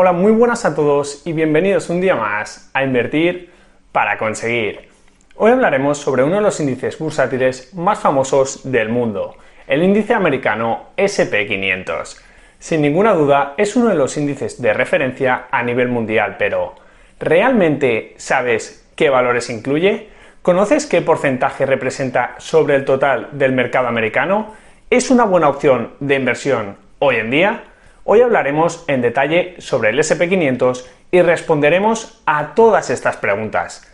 Hola, muy buenas a todos y bienvenidos un día más a Invertir para conseguir. Hoy hablaremos sobre uno de los índices bursátiles más famosos del mundo, el índice americano SP500. Sin ninguna duda es uno de los índices de referencia a nivel mundial, pero ¿realmente sabes qué valores incluye? ¿Conoces qué porcentaje representa sobre el total del mercado americano? ¿Es una buena opción de inversión hoy en día? Hoy hablaremos en detalle sobre el SP500 y responderemos a todas estas preguntas.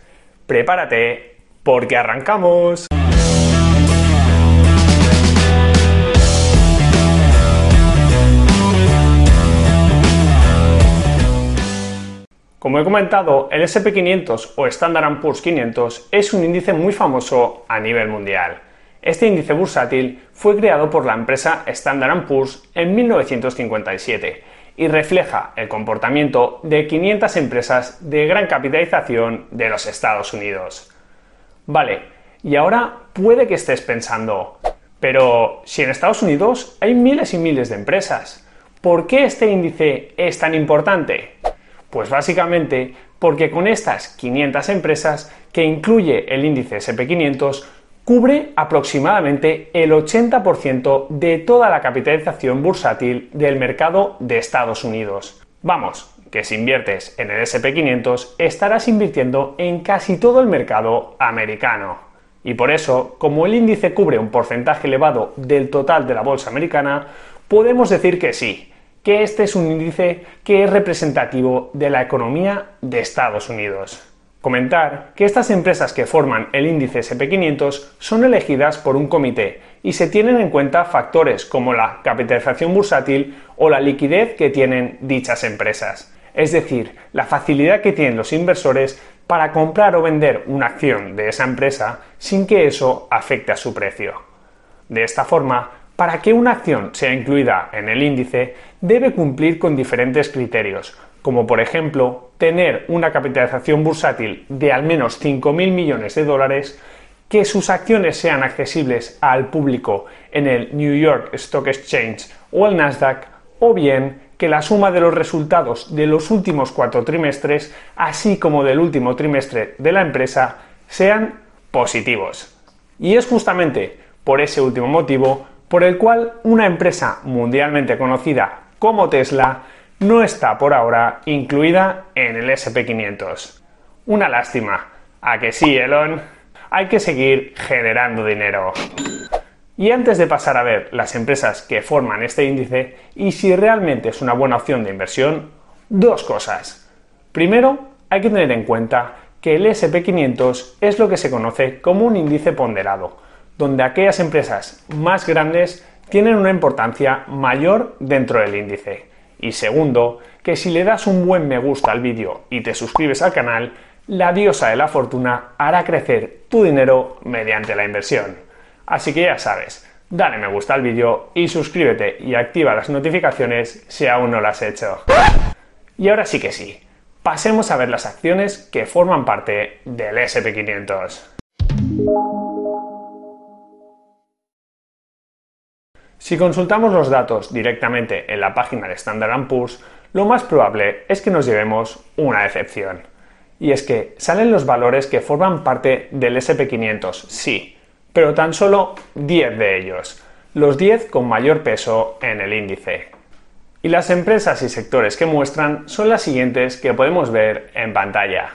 Prepárate porque arrancamos. Como he comentado, el SP500 o Standard Poor's 500 es un índice muy famoso a nivel mundial. Este índice bursátil fue creado por la empresa Standard Poor's en 1957 y refleja el comportamiento de 500 empresas de gran capitalización de los Estados Unidos. Vale, y ahora puede que estés pensando, pero si en Estados Unidos hay miles y miles de empresas, ¿por qué este índice es tan importante? Pues básicamente porque con estas 500 empresas que incluye el índice SP500 cubre aproximadamente el 80% de toda la capitalización bursátil del mercado de Estados Unidos. Vamos, que si inviertes en el SP500 estarás invirtiendo en casi todo el mercado americano. Y por eso, como el índice cubre un porcentaje elevado del total de la bolsa americana, podemos decir que sí, que este es un índice que es representativo de la economía de Estados Unidos. Comentar que estas empresas que forman el índice SP500 son elegidas por un comité y se tienen en cuenta factores como la capitalización bursátil o la liquidez que tienen dichas empresas, es decir, la facilidad que tienen los inversores para comprar o vender una acción de esa empresa sin que eso afecte a su precio. De esta forma, para que una acción sea incluida en el índice, debe cumplir con diferentes criterios, como por ejemplo tener una capitalización bursátil de al menos 5.000 millones de dólares, que sus acciones sean accesibles al público en el New York Stock Exchange o el Nasdaq, o bien que la suma de los resultados de los últimos cuatro trimestres, así como del último trimestre de la empresa, sean positivos. Y es justamente por ese último motivo por el cual una empresa mundialmente conocida como Tesla no está por ahora incluida en el SP500. Una lástima. ¿A que sí, Elon? Hay que seguir generando dinero. Y antes de pasar a ver las empresas que forman este índice y si realmente es una buena opción de inversión, dos cosas. Primero, hay que tener en cuenta que el SP500 es lo que se conoce como un índice ponderado, donde aquellas empresas más grandes tienen una importancia mayor dentro del índice. Y segundo, que si le das un buen me gusta al vídeo y te suscribes al canal, la diosa de la fortuna hará crecer tu dinero mediante la inversión. Así que ya sabes, dale me gusta al vídeo y suscríbete y activa las notificaciones si aún no lo has hecho. Y ahora sí que sí, pasemos a ver las acciones que forman parte del SP500. Si consultamos los datos directamente en la página de Standard Poor's, lo más probable es que nos llevemos una decepción. Y es que salen los valores que forman parte del SP500, sí, pero tan solo 10 de ellos, los 10 con mayor peso en el índice. Y las empresas y sectores que muestran son las siguientes que podemos ver en pantalla.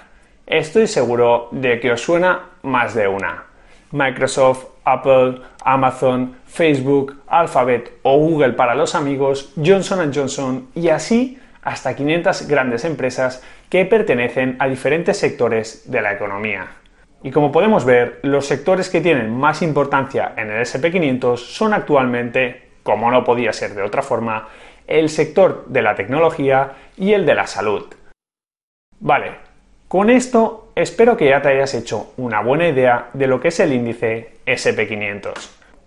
Estoy seguro de que os suena más de una. Microsoft, Apple, Amazon, Facebook, Alphabet o Google para los amigos, Johnson Johnson y así hasta 500 grandes empresas que pertenecen a diferentes sectores de la economía. Y como podemos ver, los sectores que tienen más importancia en el SP500 son actualmente, como no podía ser de otra forma, el sector de la tecnología y el de la salud. Vale, con esto espero que ya te hayas hecho una buena idea de lo que es el índice SP500.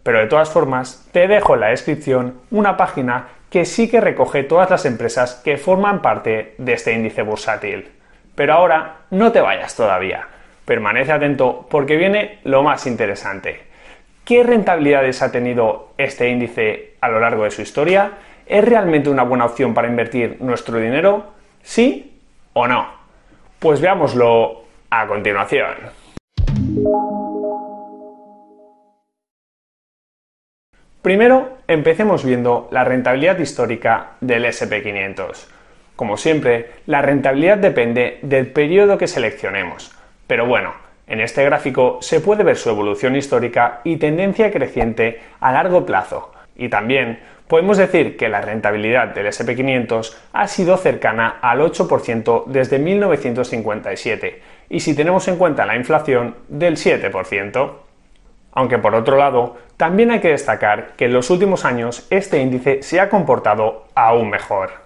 Pero de todas formas, te dejo en la descripción una página que sí que recoge todas las empresas que forman parte de este índice bursátil. Pero ahora no te vayas todavía. Permanece atento porque viene lo más interesante. ¿Qué rentabilidades ha tenido este índice a lo largo de su historia? ¿Es realmente una buena opción para invertir nuestro dinero? ¿Sí o no? Pues veámoslo a continuación. Primero, empecemos viendo la rentabilidad histórica del SP500. Como siempre, la rentabilidad depende del periodo que seleccionemos. Pero bueno, en este gráfico se puede ver su evolución histórica y tendencia creciente a largo plazo. Y también podemos decir que la rentabilidad del SP500 ha sido cercana al 8% desde 1957 y si tenemos en cuenta la inflación del 7%. Aunque por otro lado, también hay que destacar que en los últimos años este índice se ha comportado aún mejor.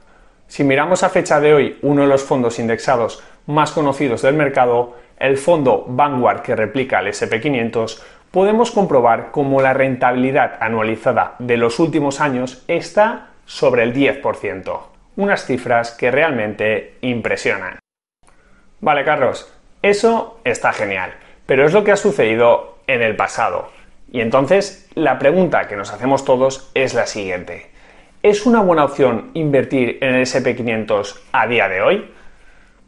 Si miramos a fecha de hoy uno de los fondos indexados más conocidos del mercado, el fondo Vanguard que replica el SP500, podemos comprobar cómo la rentabilidad anualizada de los últimos años está sobre el 10%, unas cifras que realmente impresionan. Vale, Carlos, eso está genial, pero es lo que ha sucedido en el pasado. Y entonces la pregunta que nos hacemos todos es la siguiente. ¿Es una buena opción invertir en el SP500 a día de hoy?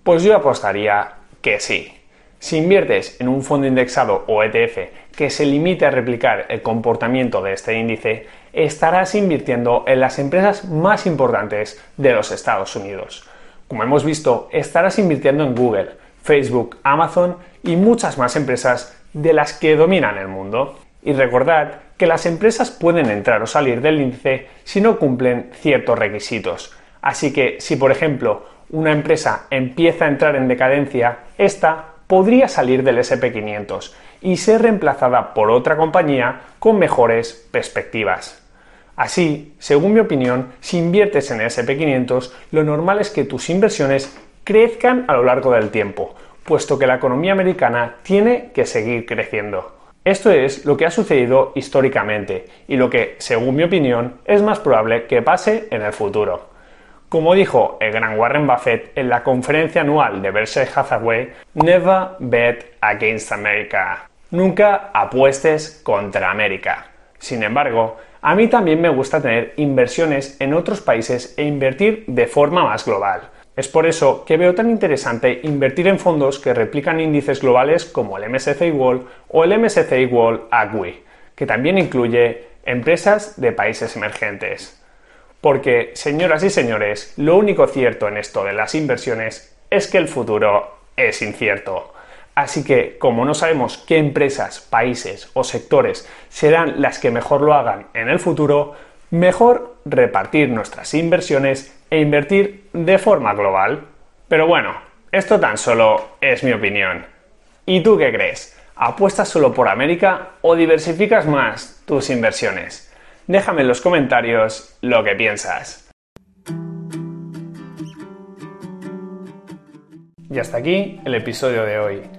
Pues yo apostaría que sí. Si inviertes en un fondo indexado o ETF que se limite a replicar el comportamiento de este índice, estarás invirtiendo en las empresas más importantes de los Estados Unidos. Como hemos visto, estarás invirtiendo en Google, Facebook, Amazon y muchas más empresas de las que dominan el mundo. Y recordad que las empresas pueden entrar o salir del índice si no cumplen ciertos requisitos. Así que si por ejemplo una empresa empieza a entrar en decadencia, esta podría salir del SP500 y ser reemplazada por otra compañía con mejores perspectivas. Así, según mi opinión, si inviertes en el SP500, lo normal es que tus inversiones crezcan a lo largo del tiempo, puesto que la economía americana tiene que seguir creciendo. Esto es lo que ha sucedido históricamente y lo que, según mi opinión, es más probable que pase en el futuro. Como dijo el gran Warren Buffett en la conferencia anual de Berkshire Hathaway, Never bet against America. Nunca apuestes contra América. Sin embargo, a mí también me gusta tener inversiones en otros países e invertir de forma más global. Es por eso que veo tan interesante invertir en fondos que replican índices globales como el MSCI World o el MSCI World ACWI, que también incluye empresas de países emergentes. Porque, señoras y señores, lo único cierto en esto de las inversiones es que el futuro es incierto. Así que, como no sabemos qué empresas, países o sectores serán las que mejor lo hagan en el futuro, mejor repartir nuestras inversiones e invertir de forma global. Pero bueno, esto tan solo es mi opinión. ¿Y tú qué crees? ¿Apuestas solo por América o diversificas más tus inversiones? Déjame en los comentarios lo que piensas. Y hasta aquí el episodio de hoy.